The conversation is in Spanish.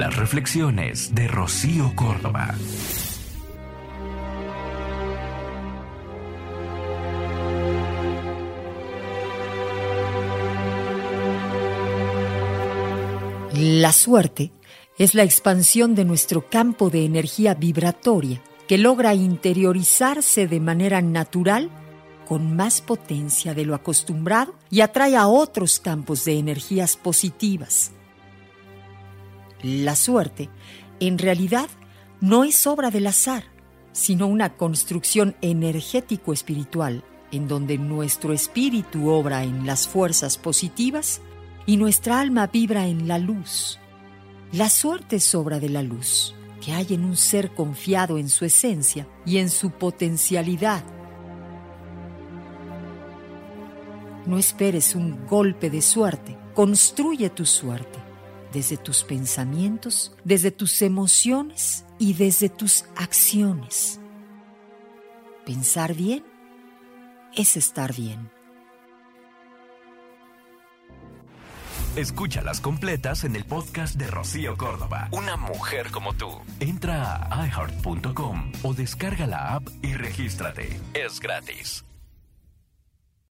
Las reflexiones de Rocío Córdoba. La suerte es la expansión de nuestro campo de energía vibratoria que logra interiorizarse de manera natural con más potencia de lo acostumbrado y atrae a otros campos de energías positivas. La suerte, en realidad, no es obra del azar, sino una construcción energético-espiritual en donde nuestro espíritu obra en las fuerzas positivas y nuestra alma vibra en la luz. La suerte es obra de la luz, que hay en un ser confiado en su esencia y en su potencialidad No esperes un golpe de suerte, construye tu suerte desde tus pensamientos, desde tus emociones y desde tus acciones. Pensar bien es estar bien. Escúchalas completas en el podcast de Rocío Córdoba. Una mujer como tú. Entra a iheart.com o descarga la app y regístrate. Es gratis.